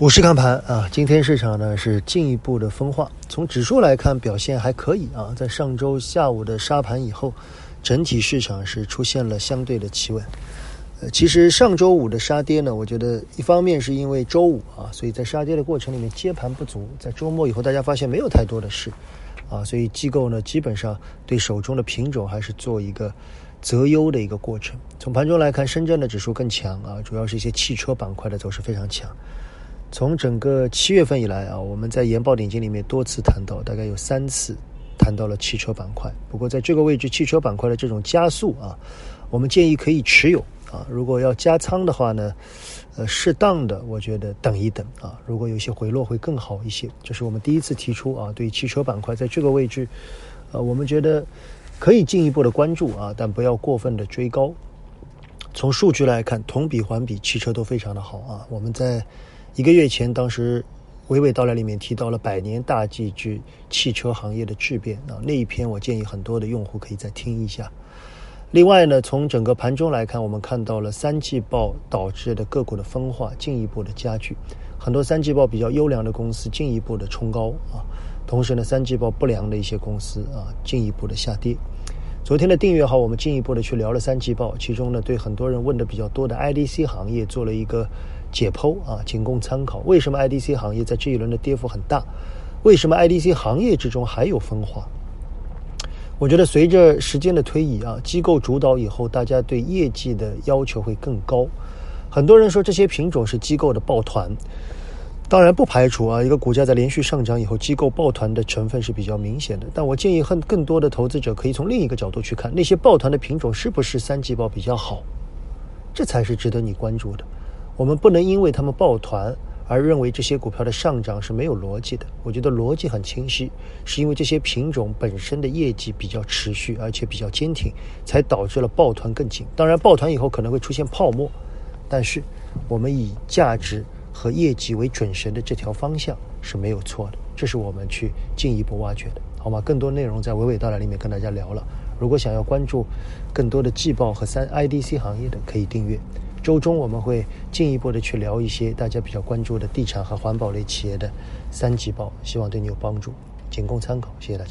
五市看盘啊，今天市场呢是进一步的分化。从指数来看，表现还可以啊。在上周下午的沙盘以后，整体市场是出现了相对的企稳。呃，其实上周五的杀跌呢，我觉得一方面是因为周五啊，所以在杀跌的过程里面接盘不足。在周末以后，大家发现没有太多的事啊，所以机构呢基本上对手中的品种还是做一个择优的一个过程。从盘中来看，深圳的指数更强啊，主要是一些汽车板块的走势非常强。从整个七月份以来啊，我们在研报点金里面多次谈到，大概有三次谈到了汽车板块。不过在这个位置，汽车板块的这种加速啊，我们建议可以持有啊。如果要加仓的话呢，呃，适当的我觉得等一等啊。如果有些回落会更好一些。这是我们第一次提出啊，对汽车板块在这个位置，呃，我们觉得可以进一步的关注啊，但不要过分的追高。从数据来看，同比环比，汽车都非常的好啊。我们在一个月前，当时娓娓道来里面提到了百年大计之汽车行业的质变啊，那一篇我建议很多的用户可以再听一下。另外呢，从整个盘中来看，我们看到了三季报导致的个股的分化进一步的加剧，很多三季报比较优良的公司进一步的冲高啊，同时呢，三季报不良的一些公司啊进一步的下跌。昨天的订阅号，我们进一步的去聊了三季报，其中呢，对很多人问的比较多的 IDC 行业做了一个。解剖啊，仅供参考。为什么 IDC 行业在这一轮的跌幅很大？为什么 IDC 行业之中还有分化？我觉得随着时间的推移啊，机构主导以后，大家对业绩的要求会更高。很多人说这些品种是机构的抱团，当然不排除啊，一个股价在连续上涨以后，机构抱团的成分是比较明显的。但我建议更更多的投资者可以从另一个角度去看，那些抱团的品种是不是三季报比较好？这才是值得你关注的。我们不能因为他们抱团而认为这些股票的上涨是没有逻辑的。我觉得逻辑很清晰，是因为这些品种本身的业绩比较持续，而且比较坚挺，才导致了抱团更紧。当然，抱团以后可能会出现泡沫，但是我们以价值和业绩为准绳的这条方向是没有错的。这是我们去进一步挖掘的，好吗？更多内容在娓娓道来里面跟大家聊了。如果想要关注更多的季报和三 IDC 行业的，可以订阅。周中我们会进一步的去聊一些大家比较关注的地产和环保类企业的三级报，希望对你有帮助，仅供参考，谢谢大家。